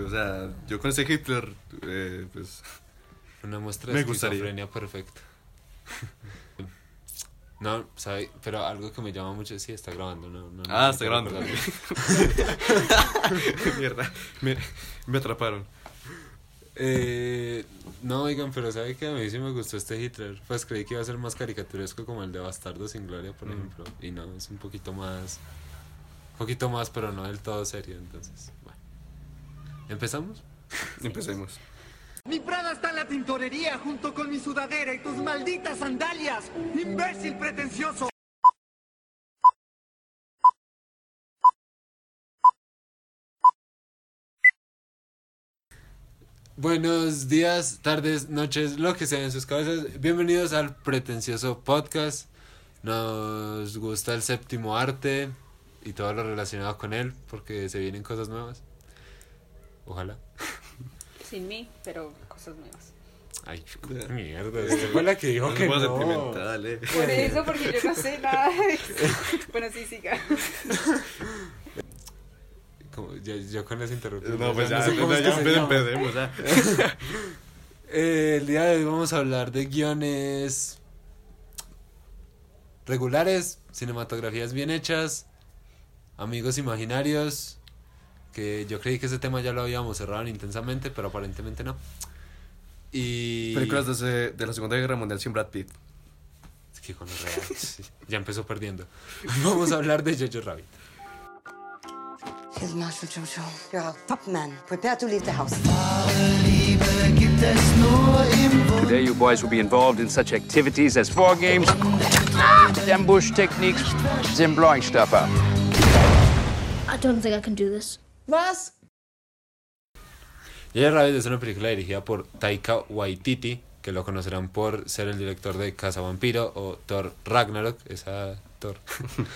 güey. O sea, yo con ese Hitler, eh, pues. Una muestra de esquizofrenia perfecta. No, sabe, pero algo que me llama mucho, sí, está grabando, no, no, Ah, está grabando. Mierda. Me, me atraparon. Eh, no, oigan, pero sabe que a mí sí me gustó este Hitler. Pues creí que iba a ser más caricaturesco como el de Bastardo sin Gloria, por Mm. ejemplo. Y no, es un poquito más. Un poquito más, pero no del todo serio. Entonces. ¿Empezamos? Empecemos. Mi Prada está en la tintorería junto con mi sudadera y tus malditas sandalias. ¡Imbécil pretencioso! Buenos días, tardes, noches, lo que sea en sus cabezas. Bienvenidos al pretencioso podcast. Nos gusta el séptimo arte y todo lo relacionado con él porque se vienen cosas nuevas. Ojalá. Sin mí, pero cosas nuevas. Ay, mierda. Esta fue la que dijo que no. sentimental, eh. Por eso, porque yo no sé nada. Bueno, sí, siga. Como, ya- yo con esa interrupción. No, pues ya, sé cómo ya, ya empecemos, ya. Eh, el día de hoy vamos a hablar de guiones regulares, cinematografías bien hechas, amigos imaginarios, que yo creí que ese tema ya lo habíamos cerrado en intensamente, pero aparentemente no. Y... Películas de, ese- de la Segunda Guerra Mundial sin Brad Pitt. Es que con los reales, sí, ya empezó perdiendo. Vamos a hablar de Jojo Rabbit. Here's Marshal Jojo. You're our top man. Prepare to leave the house. Today, you boys will be involved in such activities as four games, ambush techniques, and blowing stuff up. I don't think I can do this. Was? Jojo Rabbit es una película dirigida por Taika Waititi, que lo conocerán por ser el director de Casa Vampiro o Thor Ragnarok, esa Thor.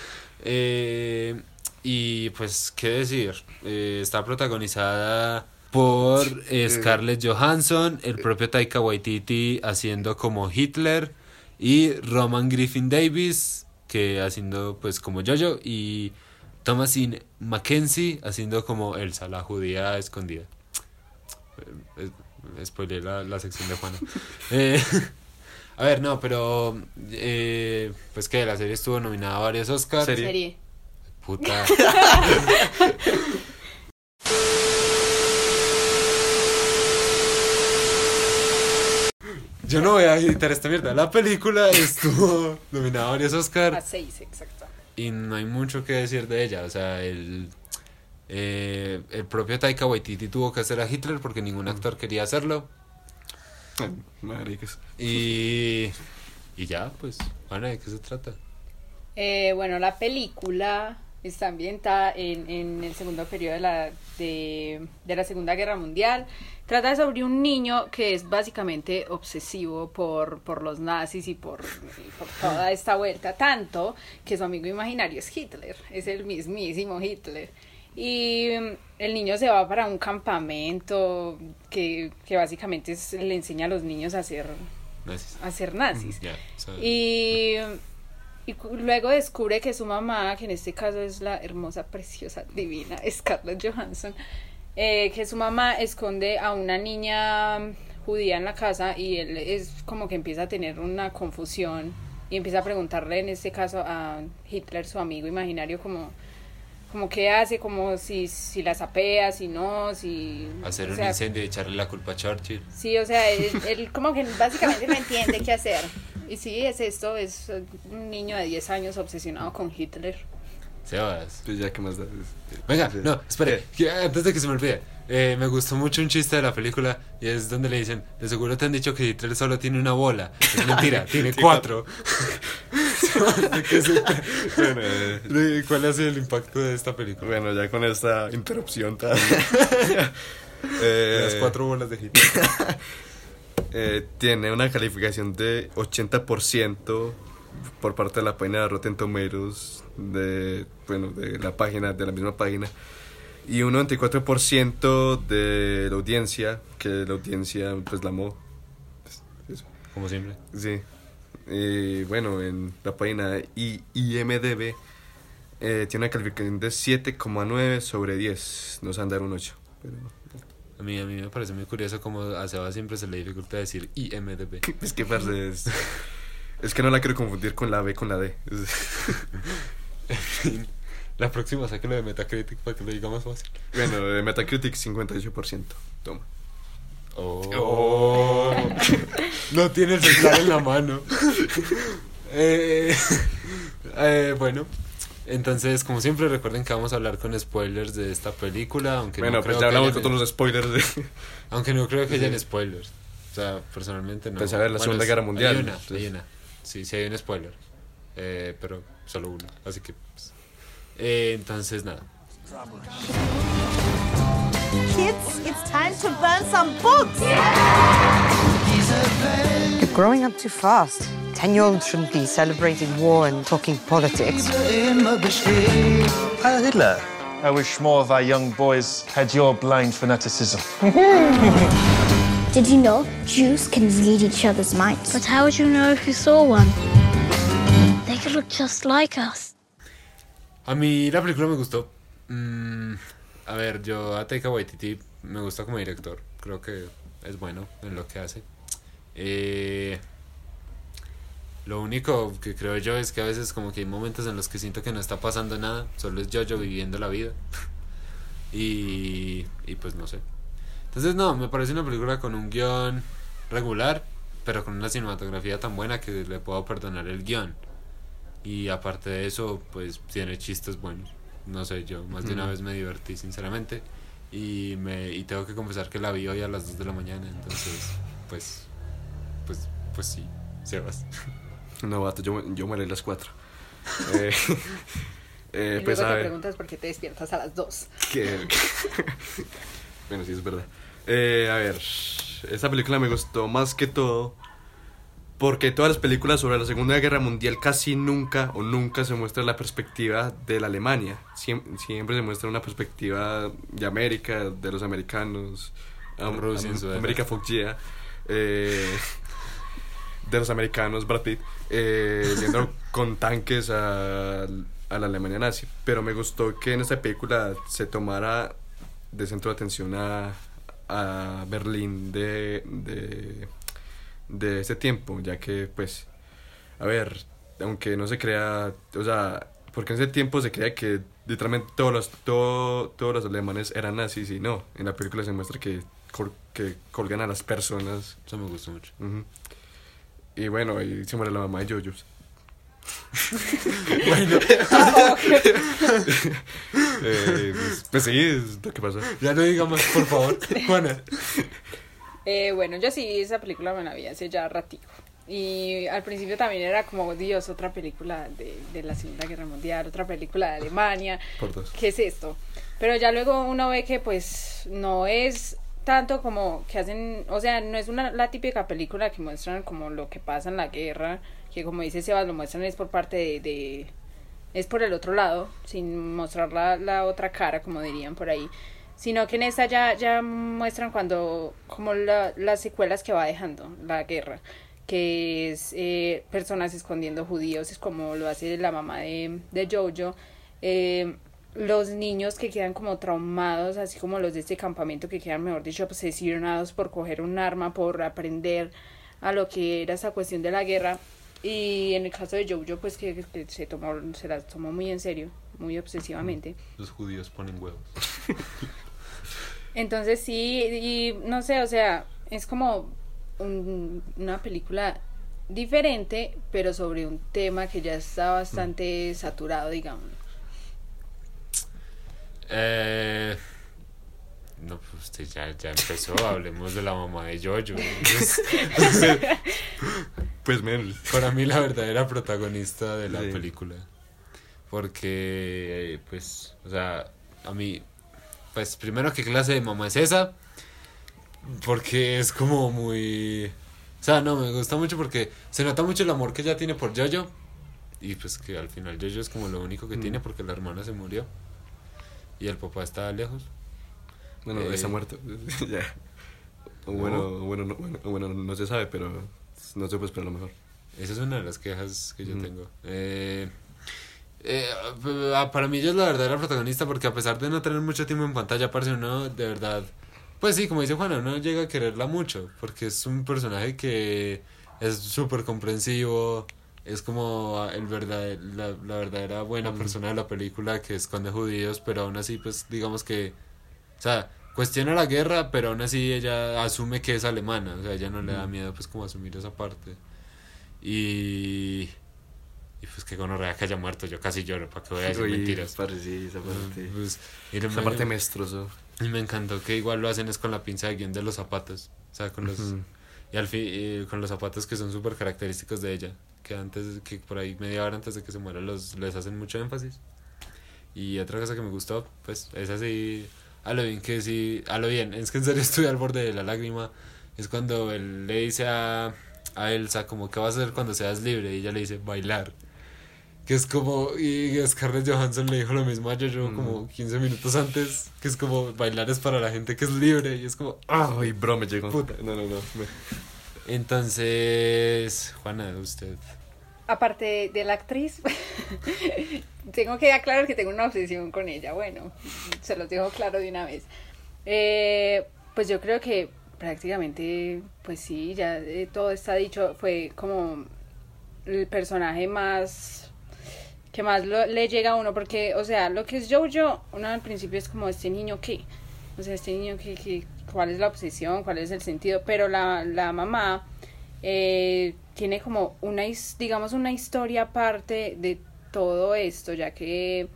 Eh, y pues, ¿qué decir? Eh, está protagonizada por eh, Scarlett Johansson, el propio Taika Waititi haciendo como Hitler y Roman Griffin Davis, que haciendo pues como Jojo, y Thomasin Mackenzie haciendo como Elsa, la judía escondida. Eh, eh, spoileé la, la sección de Juana. Eh, a ver, no, pero. Eh, pues que la serie estuvo nominada a varios Oscars. Serie. Serie. Puta. Yo no voy a editar esta mierda. La película estuvo nominada a varios A Oscars seis, exacto. Y no hay mucho que decir de ella. O sea, el, eh, el propio Taika Waititi tuvo que hacer a Hitler porque ningún actor quería hacerlo. Maricas. Y, y ya, pues, Ana, ¿de qué se trata? Eh, bueno, la película está ambientada en, en el segundo periodo de la, de, de la Segunda Guerra Mundial. Trata sobre un niño que es básicamente obsesivo por, por los nazis y por, y por toda esta vuelta, tanto que su amigo imaginario es Hitler, es el mismísimo Hitler. Y mm, el niño se va para un campamento que, que básicamente es- le enseña a los niños a ser, Nazis. a ser nazis. Ya, o sea, Y, y luego descubre que su mamá, que en este caso es la hermosa, preciosa, divina Scarlett Johansson, eh, que su mamá esconde a una niña judía en la casa y él es como que empieza a tener una confusión y empieza a preguntarle en este caso a Hitler, su amigo imaginario, como como qué hace, como si, si la sapea, si no, si... hacer o un sea, incendio y echarle la culpa a Churchill. Sí, o sea, él, él como que básicamente no entiende qué hacer. Y sí, es esto, es eh, un niño de 10 años obsesionado con Hitler. Sebas. Pues ya, ¿qué más da? Venga, no, espere, que antes de que se me olvide. eh, me gustó mucho un chiste de la película y es donde le dicen, de seguro te han dicho que Hitler solo tiene una bola. Es mentira, tiene cuatro. ¿De qué se- Bueno, eh, ¿Cuál ha sido el impacto de esta película? bueno, ya con esta interrupción. ta- Eh, Las cuatro bolas de Hitler. Eh, tiene una calificación de 80% por parte de la página de Rotten Tomatoes, de, bueno, de la página, de la misma página, y un 94% de la audiencia, que la audiencia pues la amó. Como siempre. Sí. Y bueno, en la página I- IMDB eh, tiene una calificación de 7,9 sobre 10. Nos han dar un 8. Pero mí, a mí me parece muy curioso como a Seba siempre se le dificulta decir IMDB. Es que, parce, es, es que no la quiero confundir con la B con la D. La próxima sáquelo de Metacritic para que lo diga más fácil. Bueno, de Metacritic 58%. Toma. Oh. no tiene el celular en la mano. Eh, eh, bueno, entonces, como siempre, recuerden que vamos a hablar con spoilers de esta película. Aunque Bueno, no pues creo ya hablamos con todos los spoilers de... Aunque no creo que hayan spoilers. O sea, personalmente no. Pues, a ver, la Segunda es- Guerra Mundial, Hay una, entonces. hay una. Sí, sí hay un spoiler. Eh, pero solo uno. Así que. pues, eh, entonces, nada. Kids, it's time to burn some books. You're growing up too fast. Ten-year-olds shouldn't be celebrating war and talking politics. Heil Hitler. I wish more of our young boys had your blind fanaticism. Did you know Jews can read each other's minds? But how would you know if you saw one? They could look just like us. A mí la película me gustó. Mm, a ver, yo a Taika Waititi me gusta como director. Creo que es bueno en lo que hace. Eh, lo único que creo yo es que a veces como que hay momentos en los que siento que no está pasando nada. Solo es yo viviendo la vida. y, y pues no sé. Entonces no, me parece una película con un guion regular, pero con una cinematografía tan buena que le puedo perdonar el guion. Y aparte de eso, pues tiene chistes buenos. No sé, yo más de una Mm. vez me divertí, sinceramente. Y, me, y tengo que confesar que la vi hoy a las 2 de la mañana. Entonces, pues, pues, pues sí, Sebas. No, vato, yo, yo me leí las 4. Eh, eh, y pues luego a te ver... preguntas por qué te despiertas a las 2. que- bueno, sí, es verdad. Eh, a ver, esta película me gustó más que todo porque todas las películas sobre la Segunda Guerra Mundial casi nunca o nunca se muestra la perspectiva de la Alemania. Siem- siempre se muestra una perspectiva de América, de los americanos, am- Rusia en am- su América yeah, eh, de los americanos, Brad Pitt, eh, yendo con tanques a, a la Alemania nazi. Pero me gustó que en esta película se tomara de centro de atención a, a Berlín de, de, de ese tiempo, ya que, pues, a ver, aunque no se crea, o sea, porque en ese tiempo se creía que literalmente todos los, todo- todos los alemanes eran nazis y no, en la película se muestra que, col- que colgan a las personas. Eso me gustó mucho. Ujú. Y bueno, y se muere la mamá de Yoyos. Bueno, Eh, pues, pues sí, es lo que pasa. ya no diga más, por favor. Juana. Eh, bueno, yo sí, esa película me la vi hace ya ratico. Y al principio también era como, Dios, otra película de, de la Segunda Guerra Mundial, otra película de Alemania. Por dos. ¿Qué es esto? Pero ya luego uno ve que pues no es tanto como que hacen, o sea, no es una la típica película que muestran como lo que pasa en la guerra, que como dice Sebas, lo muestran es por parte de, es por el otro lado, sin mostrar la, la otra cara, como dirían por ahí, sino que en esta ya, ya muestran cuando, como la- las secuelas que va dejando la guerra, que es eh, personas escondiendo judíos, es como lo hace la mamá de, de Jojo, eh, los niños que quedan como traumados, así como los de este campamento que quedan, mejor dicho, obsesionados por coger un arma, por aprender a lo que era esa cuestión de la guerra. Y en el caso de Jojo, pues que, que se tomó, se las tomó muy en serio, muy obsesivamente. Los judíos ponen huevos. Entonces sí, y no sé, o sea, es como un- una película diferente, pero sobre un tema que ya está bastante saturado, digamos. Eh, no, pues usted ya, ya empezó. Hablemos de la mamá de Jojo. Es- Pues menos. para mí la verdadera protagonista de la Sí. película. Porque, pues, o sea, a mí, pues primero, ¿qué clase de mamá es esa? Porque es como muy... O sea, no, me gusta mucho porque se nota mucho el amor que ella tiene por Jojo. Y pues que al final Jojo es como lo único que Mm. tiene porque la hermana se murió. Y el papá está lejos. Bueno, Eh, está muerto. ya. O bueno, o bueno, no, bueno, bueno, no se sabe, pero no se puede esperar lo mejor. Esa es una de las quejas que yo tengo. Eh, eh, ah, para mí ella es la verdadera protagonista porque a pesar de no tener mucho tiempo en pantalla, parece uno de verdad, Pues sí, como dice Juana, uno llega a quererla mucho, porque es un personaje que es súper comprensivo, es como el verdad, la, la verdadera buena persona de la película que esconde judíos, pero aún así, pues digamos que, o sea, cuestiona la guerra, pero aún así ella asume que es alemana, o sea, ella no le da miedo pues como asumir esa parte. Y... Y pues que gonorrea que haya muerto, yo casi lloro, para que voy a decir Uy, mentiras. parce, sí, esa parte. Pues, y no Esa me- parte me destrozó. y me encantó que igual lo hacen es con la pinza de guion de los zapatos. O sea, con los. Y al fin, y con los zapatos que son súper característicos de ella. Que antes, que por ahí media hora antes de que se muera, los, les hacen mucho énfasis. Y otra cosa que me gustó, pues, es así. A lo bien que sí. A lo bien. Es que en serio estoy al borde de la lágrima. Es cuando él le dice a, a Elsa, como, ¿qué vas a hacer cuando seas libre? Y ella le dice, bailar. Que es como, y Scarlett Johansson le dijo lo mismo a Jojo Mm. como 15 minutos antes, que es como bailar es para la gente que es libre, y es como, ah, Ay, bro, me llegó. Puta. No, no, no. me- Entonces, Juana, usted. Aparte de la actriz, tengo que aclarar que tengo una obsesión con ella. Bueno, se los dejo claro de una vez. Eh, pues yo creo que prácticamente, pues sí, ya eh, todo está dicho. Fue como el personaje más que más lo- le llega a uno, porque, o sea, lo que es Jojo, uno al principio es como este niño que, o sea, este niño que, que cuál es la obsesión, cuál es el sentido, pero la, la mamá eh, tiene como una, digamos, una historia aparte de todo esto, ya que,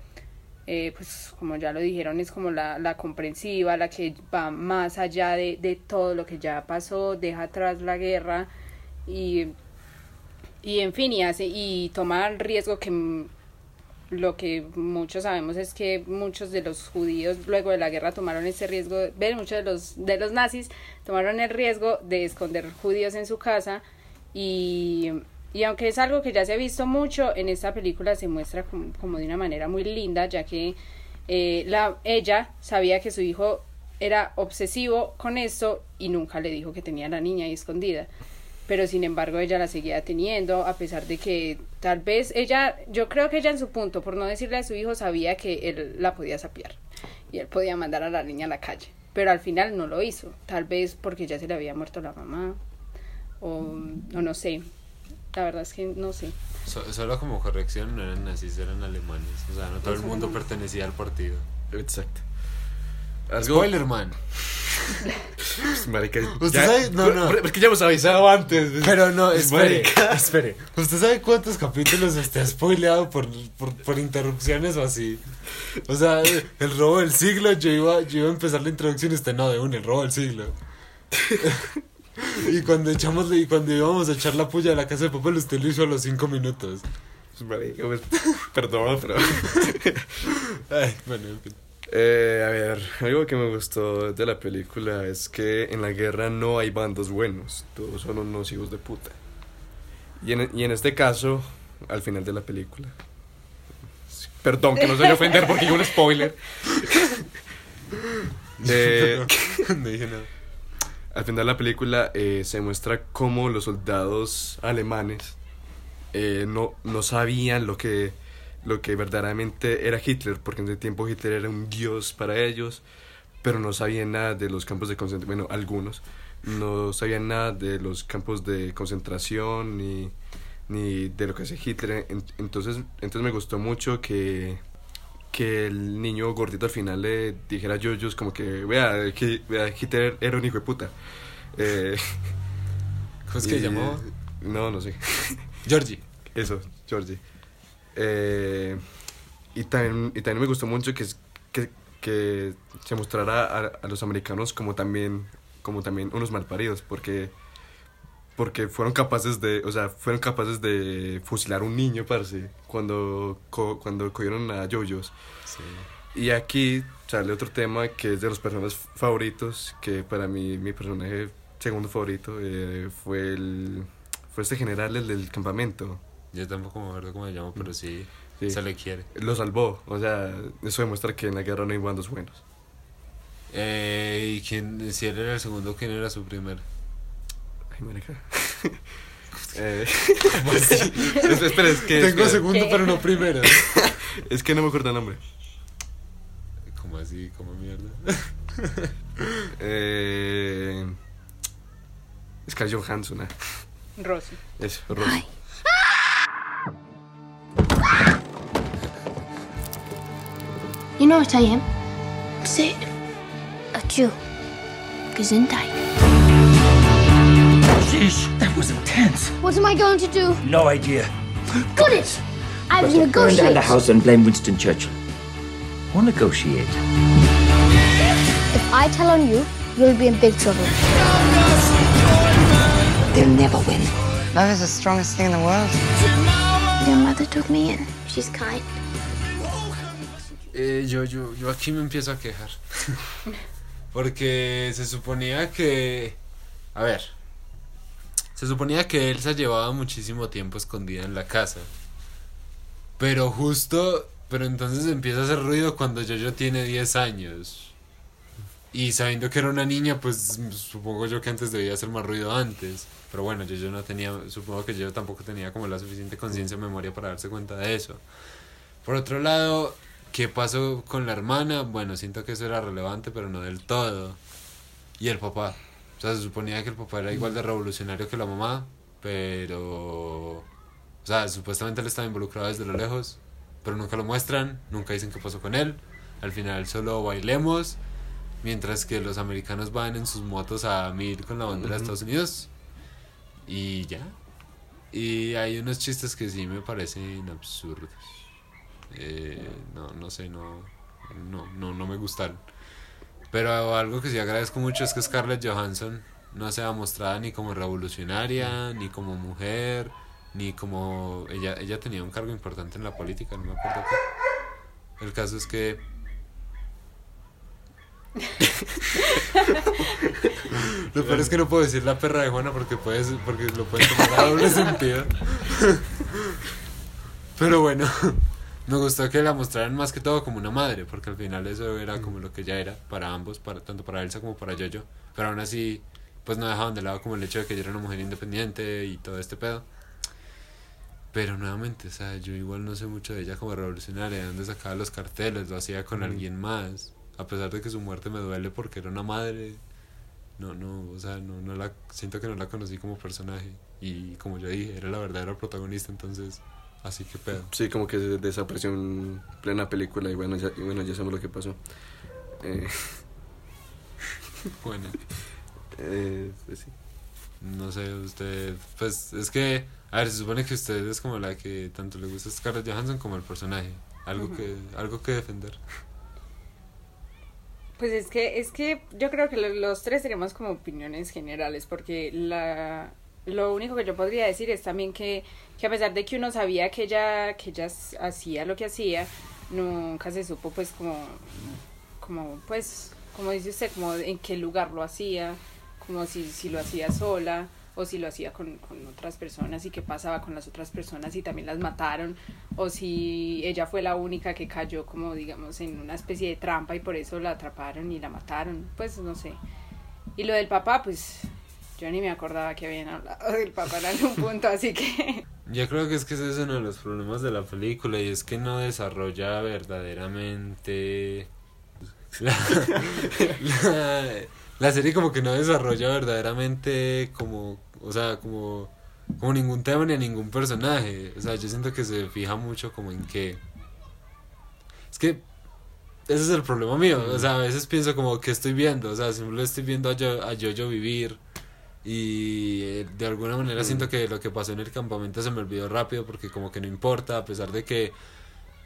eh, pues, como ya lo dijeron, es como la, la comprensiva, la que va más allá de, de todo lo que ya pasó, deja atrás la guerra y, y en fin, y hace, y toma el riesgo que lo que muchos sabemos es que muchos de los judíos luego de la guerra tomaron ese riesgo, ven, muchos de los, de los nazis tomaron el riesgo de esconder judíos en su casa y, y aunque es algo que ya se ha visto mucho, en esta película se muestra como, como de una manera muy linda, ya que eh, la, ella sabía que su hijo era obsesivo con esto y nunca le dijo que tenía a la niña ahí escondida pero sin embargo ella la seguía teniendo a pesar de que tal vez ella, yo creo que ella en su punto, por no decirle a su hijo, sabía que él la podía sapear y él podía mandar a la niña a la calle, pero al final no lo hizo, tal vez porque ya se le había muerto la mamá o, o no sé, la verdad es que no sé. So- solo como corrección, no eran nazis, eran alemanes. O sea, no todo el mundo no. pertenecía al partido. Exacto. Algo. Spoiler, man. Marica, ¿Usted ya- sabe? No, no. Es que ya hemos avisado antes. Pero no, espere, Marica. espere. ¿Usted sabe cuántos capítulos está spoileado por, por, por interrupciones o así? O sea, el robo del siglo, yo iba, yo iba a empezar la introducción y usted no, de un, el robo del siglo. y cuando echamos, y cuando íbamos a echar la puya de la casa de papel, usted lo hizo a los cinco minutos. Marica, pues, perdón, pero. Ay, bueno, en fin. Eh, a ver, algo que me gustó de la película es que en la guerra no hay bandos buenos, todos son unos hijos de puta. Y en, y en este caso, al final de la película. Perdón, que no se vaya a ofender porque hay un spoiler. Eh, no dije nada. al final de la película eh, se muestra cómo los soldados alemanes eh, no, no sabían lo que, lo que verdaderamente era Hitler, porque en ese tiempo Hitler era un dios para ellos, pero no sabían nada de los campos de concentración, bueno, algunos, no sabían nada de los campos de concentración ni, ni de lo que hace Hitler. En- Entonces, entonces me gustó mucho que, que el niño gordito al final le dijera a Jojo como que, vea, que, vea, Hitler era un hijo de puta. Eh, ¿Cómo es que y- llamaba? No, no sé. Georgie. Eso, Georgie. Eh, y, también, y también me gustó mucho que, que, que se mostrara a, a los americanos como también, como también unos malparidos, porque, porque fueron capaces de, o sea, fueron capaces de fusilar a un niño, parce, cuando, co- cuando cogieron a Jojos. Y aquí sale otro tema que es de los personajes favoritos, que para mí mi personaje segundo favorito eh, fue el fue este general el del campamento. Yo tampoco me acuerdo cómo se llama, pero sí, Sí. se le quiere. Lo salvó, o sea, eso demuestra que en la guerra no hay bandos buenos. Eh, ¿Y quién, si él era el segundo, quién era su primer? Ay, marica. eh, es- espera, es que Tengo espera. segundo, ¿Qué? pero no primero. Es que no me acuerdo el nombre. ¿Cómo así? ¿Cómo mierda? Eh, Scarlett Johansson. ah. Rosy. Eso, Rosy. You know what I am? Say it. A Jew. Gesundheit. Sheesh, that was intense. What am I going to do? No idea. Got it! I will Burn down negotiate. the house and blame Winston Churchill. Or negotiate. If I tell on you, you'll be in big trouble. They'll never win. Love is the strongest thing in the world. Your mother took me in. She's kind. Eh, yo, yo, yo aquí me empiezo a quejar. Porque se suponía que. A ver. Se suponía que Elsa llevaba muchísimo tiempo escondida en la casa. Pero justo. Pero entonces empieza a hacer ruido cuando Jojo tiene 10 años. Y sabiendo que era una niña, pues supongo yo que antes debía hacer más ruido antes. Pero bueno, yo no tenía. Supongo que yo tampoco tenía como la suficiente conciencia o memoria para darse cuenta de eso. Por otro lado, ¿qué pasó con la hermana? Bueno, siento que eso era relevante, pero no del todo. Y el papá. O sea, se suponía que el papá era igual de revolucionario que la mamá, pero... O sea, supuestamente él estaba involucrado desde lo lejos, pero nunca lo muestran, nunca dicen qué pasó con él. Al final solo bailemos, mientras que los americanos van en sus motos a mil con la bandera de Estados Unidos. Y ya. Y hay unos chistes que sí me parecen absurdos. Eh, no, no sé, no, no, no, no me gustaron. Pero algo que sí agradezco mucho es que Scarlett Johansson no sea mostrada ni como revolucionaria, ni como mujer, ni como... Ella, ella tenía un cargo importante en la política, no me acuerdo qué. El caso es que... Lo peor es que no puedo decir la perra de Juana porque, puedes, porque lo pueden tomar a doble sentido. Pero bueno, me gustó que la mostraran más que todo como una madre, porque al final eso era como lo que ella era para ambos, para tanto para Elsa como para Jojo. Pero aún así, pues no dejaban de lado como el hecho de que ella era una mujer independiente y todo este pedo. Pero nuevamente, o sea, yo igual no sé mucho de ella como revolucionaria, de dónde sacaba los carteles, lo hacía con alguien más. A pesar de que su muerte me duele porque era una madre. No, no, o sea, no, no la, siento que no la conocí como personaje. Y como yo dije, era la verdadera protagonista, entonces, así que pedo. Sí, como que se desapareció en plena película y bueno, ya, y bueno, ya sabemos lo que pasó. Eh, Bueno, eh, pues sí. no sé, usted, pues es que, a ver, se supone que usted es como la que tanto le gusta a Scarlett Johansson como el personaje. Algo Ujú. que, algo que defender. Pues es que, es que yo creo que lo- los tres tenemos como opiniones generales, porque la, lo único que yo podría decir es también que, que a pesar de que uno sabía que ella, que ella hacía lo que hacía, nunca se supo pues como, como pues, como dice usted, como en qué lugar lo hacía, como si, si lo hacía sola o si lo hacía con, con otras personas y qué pasaba con las otras personas y también las mataron o si ella fue la única que cayó como digamos en una especie de trampa y por eso la atraparon y la mataron, pues no sé. Y lo del papá, pues yo ni me acordaba que habían hablado del papá en algún punto, así que Yo creo que es que ese es uno de los problemas de la película y es que no desarrolla verdaderamente la, la, serie como que no desarrolla verdaderamente como, o sea, como, como ningún tema ni a ningún personaje. O sea, yo siento que se fija mucho como en que... Es que ese es el problema mío. O sea, a veces pienso como que estoy viendo. O sea, siempre estoy viendo a yo a Jojo vivir. Y eh, de alguna manera siento que lo que pasó en el campamento se me olvidó rápido porque como que no importa, a pesar de que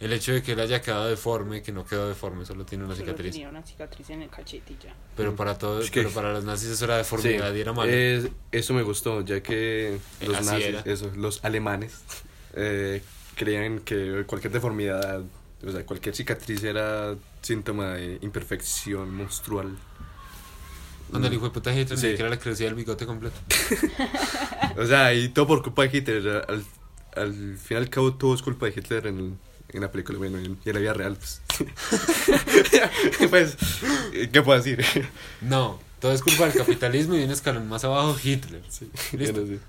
el hecho de que él haya quedado deforme, que no quedó deforme, solo tiene una solo cicatriz. tenía una cicatriz en el cachete y ya. Pero para todos, Es que- pero para los nazis eso era deformidad Sí, y era malo. es- eso me gustó, ya que Eh, los así nazis, era. eso, los alemanes, eh, creían que cualquier deformidad, o sea, cualquier cicatriz era síntoma de imperfección monstrual. Cuando el hijo de puta Hitler Sí. ni siquiera le crecía el bigote completo. O sea, y todo por culpa de Hitler. Al, al fin y al cabo, todo es culpa de Hitler en, en la película, bueno, en, en la vida real. Pues, Pues, ¿qué puedo decir? No, todo es culpa del capitalismo y un escalón más abajo Hitler. Sí.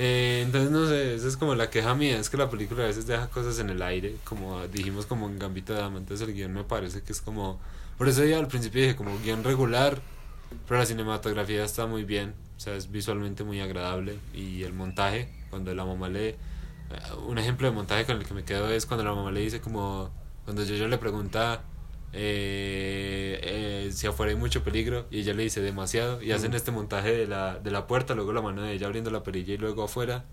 Eh, entonces no sé, esa es como la queja mía, es que la película a veces deja cosas en el aire, como dijimos como en Gambito de Dama, entonces el guion me parece que es como Por eso ya al principio dije como guion regular, pero la cinematografía está muy bien, o sea, es visualmente muy agradable y el montaje, cuando la mamá le... Un ejemplo de montaje con el que me quedo es cuando la mamá le dice como... Cuando yo, yo le pregunta eh, eh, si afuera hay mucho peligro y ella le dice demasiado y hacen Mm. este montaje de la, de la puerta, luego la mano de ella abriendo la perilla y luego afuera.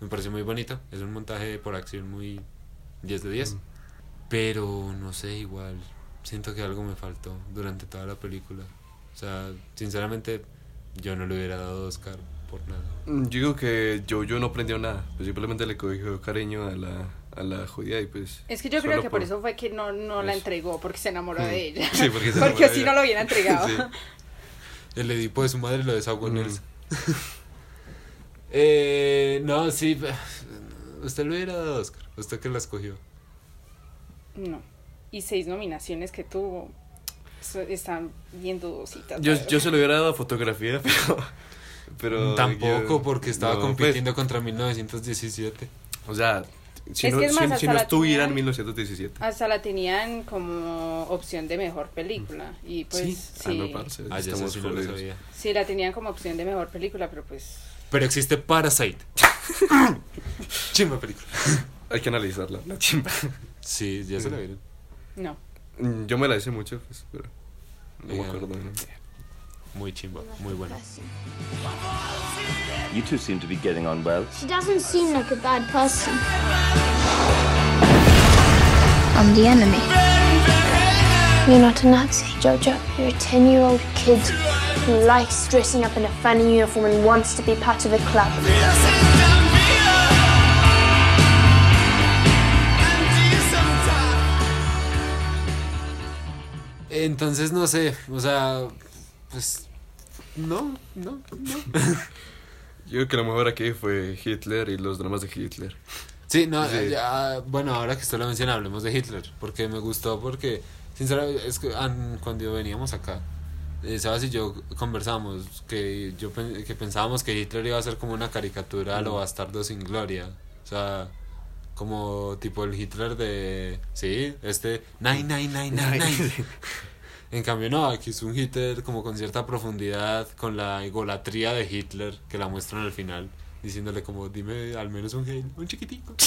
Me pareció muy bonito, es un montaje por acción muy 10 de 10. Pero no sé, igual, siento que algo me faltó durante toda la película. O sea, sinceramente, yo no le hubiera dado Oscar por nada. Mm, Yo digo que Jojo no aprendió nada, pues simplemente le cogió cariño a la, a la judía y pues... Es que yo creo que por eso fue que no, no la entregó, porque se enamoró Mm. de ella. Sí, porque se porque ella. no lo hubiera entregado. Sí. El Edipo de su madre lo desahogó en Mm. Elsa. eh, no, sí. Usted le hubiera dado Oscar. Usted que la escogió. No. Y seis nominaciones que tuvo. Están bien dudositas. Yo, yo se lo hubiera dado a fotografía, pero... pero Tampoco, yo- porque estaba no, pues, compitiendo contra 1917. o sea, si Es no, es más, si- si no estuviera en tenían- 1917. Hasta la tenían como opción de mejor película. Y pues Sí. sí. Ah, no, parce, Ah, estamos sí no lo jodidos. sabía. Sí, la tenían como opción de mejor película, pero pues. Pero existe Parasite. Chimba película. Hay que analizarla, la chimba. Sí, ya se la vieron. No. Yo me la hice mucho, pues, pero... No me Oigan. acuerdo. ¿no? Muy chimba, muy buena. You two seem to be getting on well. She doesn't seem like a bad person. I'm the enemy. You're not a Nazi, Jojo. You're a 10 year old kid who likes dressing up in a funny uniform and wants to be part of a club. Entonces, no sé, o sea, pues. No, no, no. Yo creo que lo mejor aquí fue Hitler y los dramas de Hitler. Sí, no, Sí. ya, bueno, ahora que usted lo menciona, hablemos de Hitler, porque me gustó, porque, sinceramente, es que an- cuando veníamos acá, eh, Sebas y yo conversamos que yo que pensábamos que Hitler iba a ser como una caricatura a lo Mm. bastardo sin gloria, o sea, como tipo el Hitler de, sí, este, nine, nine, nine, nine, nine. En cambio, no, aquí es un Hitler como con cierta profundidad, con la egolatría de Hitler que la muestran al final, diciéndole como, dime al menos un chiquitico.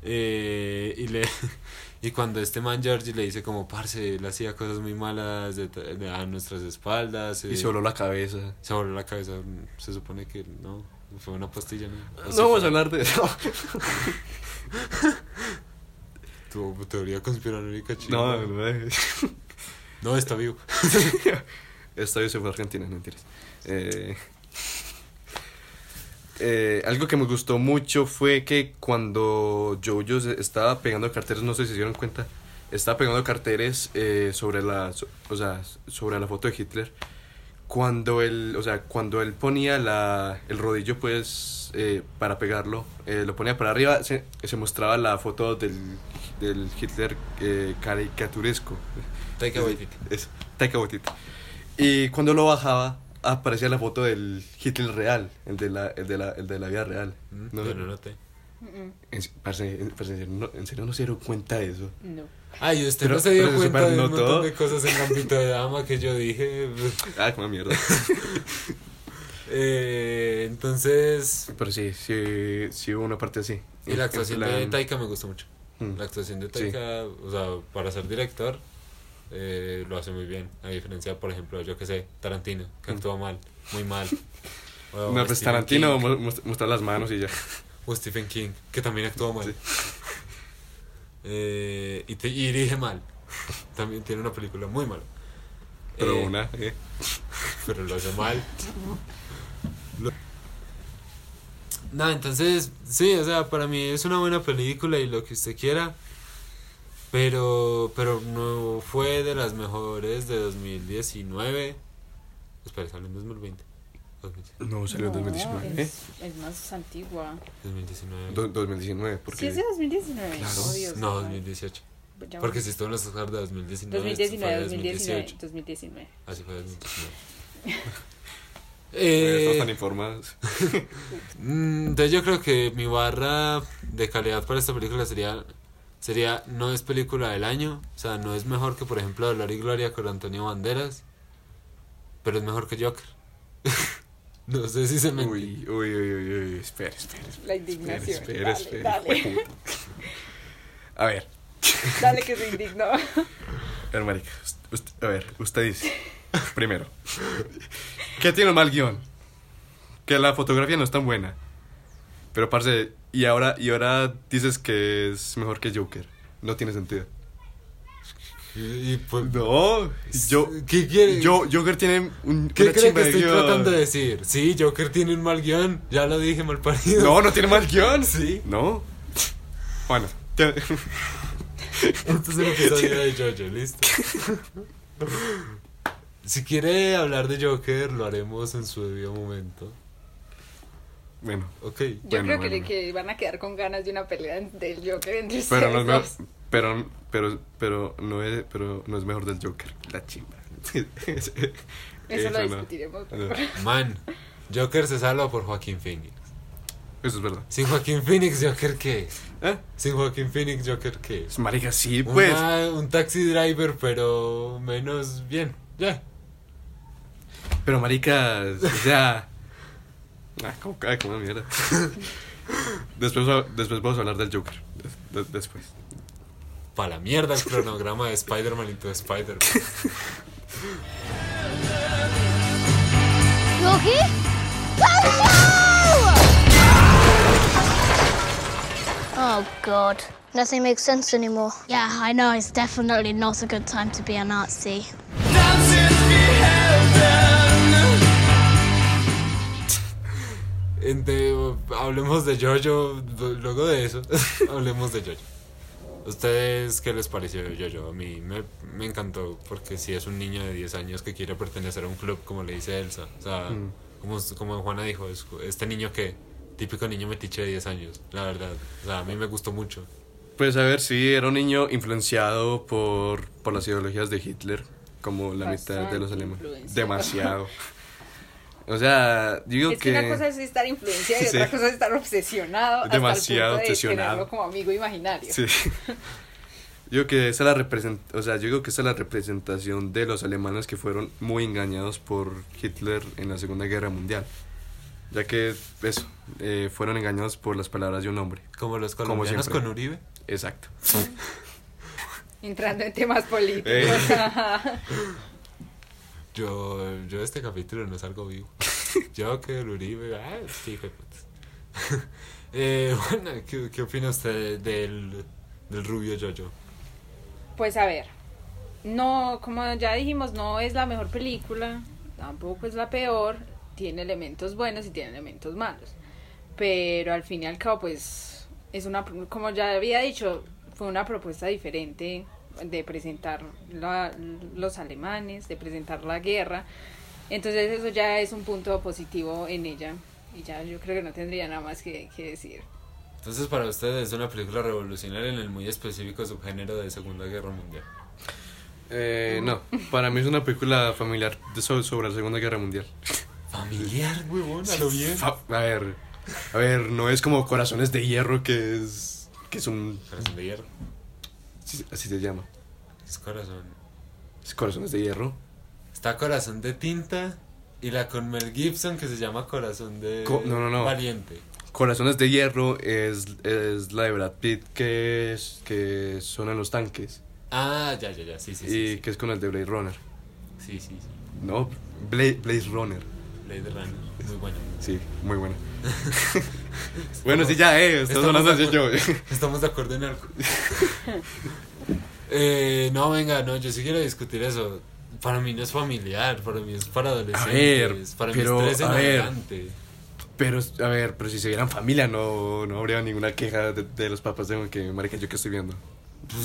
Eh, y le y cuando este man Georgie le dice como, parce, él hacía cosas muy malas de- de- a nuestras espaldas. Y eh, se voló la cabeza. Se voló la cabeza, se supone que no, fue una pastilla, ¿no? No vamos a hablar de eso. Tu teoría conspiranoica chingada. No, no es. No, está vivo. Esta vez se fue a Argentina, no mentiras. Eh, eh, algo que me gustó mucho fue que cuando Jojo estaba pegando carteles, no sé si se dieron cuenta, estaba pegando carteles eh, sobre la, o sea, sobre la foto de Hitler. Cuando él, o sea, cuando él ponía la, el rodillo, pues, eh, para pegarlo, eh, lo ponía para arriba, se, se mostraba la foto del, del Hitler eh, caricaturesco. Taika Waititi. Es, Taika Waititi. Y cuando lo bajaba, aparecía la foto del Hitler real, el de la, el de la, el de la vida real. Mm, No, no en, parce, en- parce, no, en serio no se dieron cuenta de eso. No. Ay, usted Pero- no se dio se cuenta de un montón de cosas en Gambito de Dama que yo dije. Ah, como mierda. Eh, entonces. Pero sí, sí, sí hubo una parte así. Y la actuación En de plan- Taika me gustó mucho. Mm. La actuación de Sí. Taika, o sea, para ser director, eh, lo hace muy bien. A diferencia, por ejemplo, yo que sé, Tarantino, que Mm. actúa mal, muy mal. O No, pues Tarantino King, mu- mu- mostrar las manos y ya. O Stephen King, que también actúa mal. Eh, y, te- y dirige mal. También tiene una película muy mala. Pero Eh, una, ¿eh? pero lo hace mal. Lo- No, entonces, sí, o sea, para mí es una buena película y lo que usted quiera. Pero, pero no fue de las mejores de 2019. Espera, salió en 2020. 2019. No, salió en No, 2019. Es, es más antigua. 2019. Do- 2019, porque... Sí, es de 2019. Claro. Oh, Dios, no, ay. 2018. Ya Porque si estuvo en los Oscars de 2019. 2019, fue 2019, 2018. 2019. Así fue 2019. Eh, Estamos eh, tan informados. Mm, Entonces yo creo que mi barra de calidad para esta película sería sería, no es película del año, o sea, no es mejor que, por ejemplo, Dolor y Gloria con Antonio Banderas, pero es mejor que Joker. No sé si se me... Uy, uy, uy, uy, uy, espera, espera, espera. La indignación. Espera, Dale, espera, dale. hijueputa. A ver, Dale que se indignó. a ver, marica, usted- a ver, usted dice, primero, que tiene un mal guion, que la fotografía no es tan buena, pero parce, y ahora, y ahora dices que es mejor que Joker, no tiene sentido. Y, pues, No, yo, ¿Qué quiere? yo, Joker tiene un, ¿Qué cree que estoy guion. tratando de decir? Sí, Joker tiene un mal guion, ya lo dije mal parido. No, no tiene mal guion. Sí. No. Bueno, te- Este es el episodio de Jojo, listo. Si quiere hablar de Joker, lo haremos en su debido momento. bueno, Ok. Yo Bueno, creo que, bueno. que van a quedar con ganas de una pelea del Joker entre pero no ustedes es mejor, dos. Pero, pero, pero no es, pero no es mejor del Joker, la chimba. Eso, Eso lo no. discutiremos. No. Man, Joker se salva por Joaquín Phoenix. Eso es verdad. Sin Joaquín Phoenix, Joker qué? ¿Eh? Sin Joaquín Phoenix, Joker qué? Pues, Marica, sí, pues. Una- un taxi driver, pero menos bien. Ya. Pero marica, o sea. Ah, como, como mierda. Después, después vamos a hablar del Joker. Des- de- después. Pa' la mierda el cronograma de Spider-Man into Spider-Man. Oh god. Nothing makes sense anymore. Yeah, I know. It's definitely not a good time to be a Nazi. Ente- hablemos de Jojo, luego de eso, hablemos de Jojo. ¿Ustedes qué les pareció Jojo? A mí me, me encantó porque si es un niño de 10 años que quiere pertenecer a un club, como le dice Elsa. O sea, Mm. como, como Juana dijo, es este niño que, típico niño metiche de 10 años, la verdad. O sea, a mí me gustó mucho. Pues a ver, sí, era un niño influenciado por, por las ideologías de Hitler, como la mitad de los alemanes. Demasiado. O sea, digo Es que que... una cosa es estar influenciado y Sí. otra cosa es estar obsesionado. Demasiado hasta el punto de obsesionado. tenerlo como amigo imaginario. Sí. Yo creo que esa es la represent o sea, yo digo que esa es la representación de los alemanes que fueron muy engañados por Hitler en la Segunda Guerra Mundial. Ya que eso, eh, fueron engañados por las palabras de un hombre. Como los Como colombianos siempre. con Uribe. Exacto. Entrando en temas políticos. Eh. Yo, yo este capítulo no salgo vivo. Joker, Uribe, ah, sí, hijo de puta. eh, bueno, ¿qué, qué opina usted del, del rubio Jojo? Pues a ver, no, como ya dijimos, no es la mejor película, tampoco es la peor, tiene elementos buenos y tiene elementos malos. Pero al fin y al cabo, pues, es una, como ya había dicho, fue una propuesta diferente de presentar la- los alemanes, de presentar la guerra. Entonces eso ya es un punto positivo en ella. Y ya yo creo que no tendría nada más que, que decir. Entonces, para ustedes es una película revolucionaria en el muy específico subgénero de Segunda Guerra Mundial. Eh, no, para mí es una película familiar de so- sobre la Segunda Guerra Mundial. Familiar, huevón, a lo bien. Fa- A ver, a ver, no es como Corazones de Hierro que es que es un Corazón de hierro. Sí, así se llama. Es corazón. Es Corazones de Hierro. Está Corazón de Tinta y la con Mel Gibson que se llama Corazón de Co- no, no, no. Valiente. Corazones de Hierro es, es la de Brad Pitt que es que son en los tanques Ah, ya, ya, ya, sí, sí, y sí. Sí, que es con el de Blade Runner. sí, sí. sí. No, Blade, Blade Runner. Blade Runner, muy bueno. Sí, muy buena. bueno, sí, ya, eh, estamos hablando de yo. Estamos de acuerdo en algo. eh, no, venga, no, yo sí quiero discutir eso. Para mí no es familiar, para mí es para adolescentes. ver, para pero, mí es 13 en a ver. adelante. Pero, a ver, pero si se vieran familia, no, no habría ninguna queja de, de los papás de que, marica, yo que estoy viendo.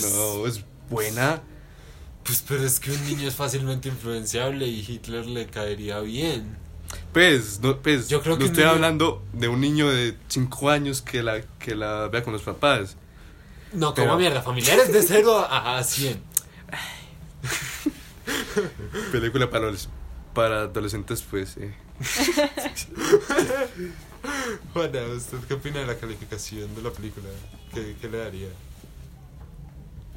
No, es buena. Pues, pero es que un niño es fácilmente influenciable y Hitler le caería bien. Pues, no, pues, Yo creo no que estoy niño- hablando de un niño de 5 años que la, que la vea con los papás. No, Pero- como mierda, familiares de 0 a, a 100. Película para, los- para adolescentes, pues, eh. Juana, ¿usted qué opina de la calificación de la película? ¿Qué, qué le daría?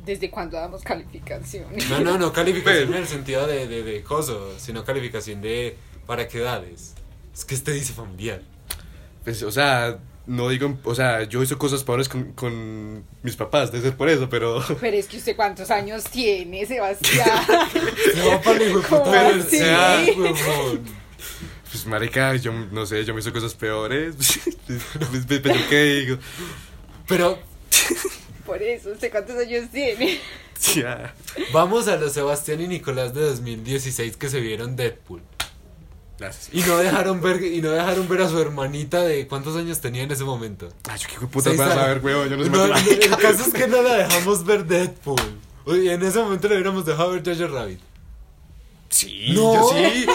¿Desde cuándo damos calificaciones? No, no, no calificación en el sentido de, de, de coso, sino calificación de para qué edades. Es que este dice familiar. Pues, o sea, no digo, o sea, yo hice cosas peores con, con mis papás, debe ser por eso, pero... Pero es que usted cuántos años tiene, Sebastián. No, para el hijo de puta universidad, huevón. Pues marica, yo no sé, yo me hice cosas peores. Pues, pues, pues, yo qué digo. Pero Por eso, ¿usted cuántos años tiene? Ya. vamos a los Sebastián y Nicolás de 2016 que se vieron Deadpool. Gracias. Y no dejaron ver y no dejaron ver a su hermanita de cuántos años tenía en ese momento. Ay, yo qué puta Seis vas a ver, weón, yo no sé No, el caso es que no la dejamos ver Deadpool. Oye, en ese momento le hubiéramos dejado ver Jojo Rabbit. Sí, No. yo sí.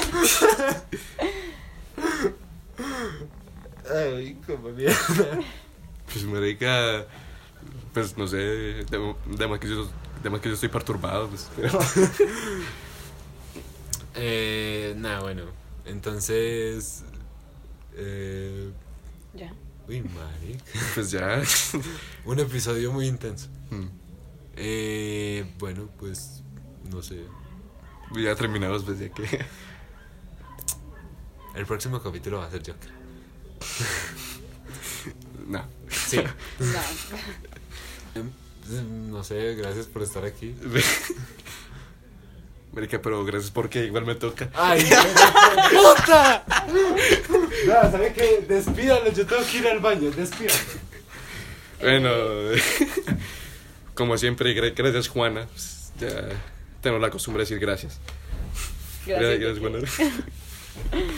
Ay, como mierda. Pues marica, pues no sé, de, de más que yo, de más que yo estoy perturbado, pues, pero... Eh, nada, bueno. Entonces. Eh, Ya. uy, marica. Pues ya. Un episodio muy intenso. Mm. Eh, bueno, pues. No sé. Ya terminamos, pues ya que... El próximo capítulo va a ser Joker. No. Sí. No. Em, No sé, gracias por estar aquí. Marica, pero gracias porque igual me toca. ¡Ay, puta! No, ¿sabe qué? Despídalo, yo tengo que ir al baño, despídalo. Bueno, como siempre, gra- gracias Juana. Pues, ya tenemos la costumbre de decir gracias. Gracias. Gracias, Juana.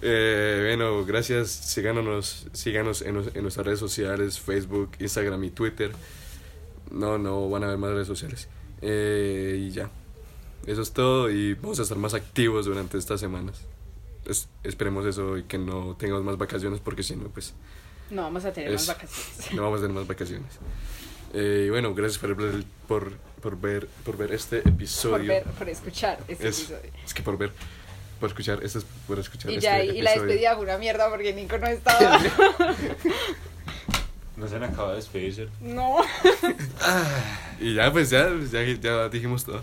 Eh, bueno, gracias. Síganos, síganos en, nuestras redes sociales, Facebook, Instagram y Twitter. No, no van a haber más redes sociales. Eh, y ya. Eso es todo y vamos a estar más activos durante estas semanas. Es- esperemos eso y que no tengamos más vacaciones porque si no, pues No vamos a tener Es- más vacaciones. no vamos a tener más vacaciones. Eh, y bueno, gracias por ver, por, por ver, por ver este episodio. Por ver, por escuchar este es, episodio. es que por ver, por escuchar, esto es por escuchar Y este ya, y la episodio. despedida fue una mierda porque Nico no estaba. No se han acabado de despedir, no. Y ya, pues ya, ya, ya dijimos todo.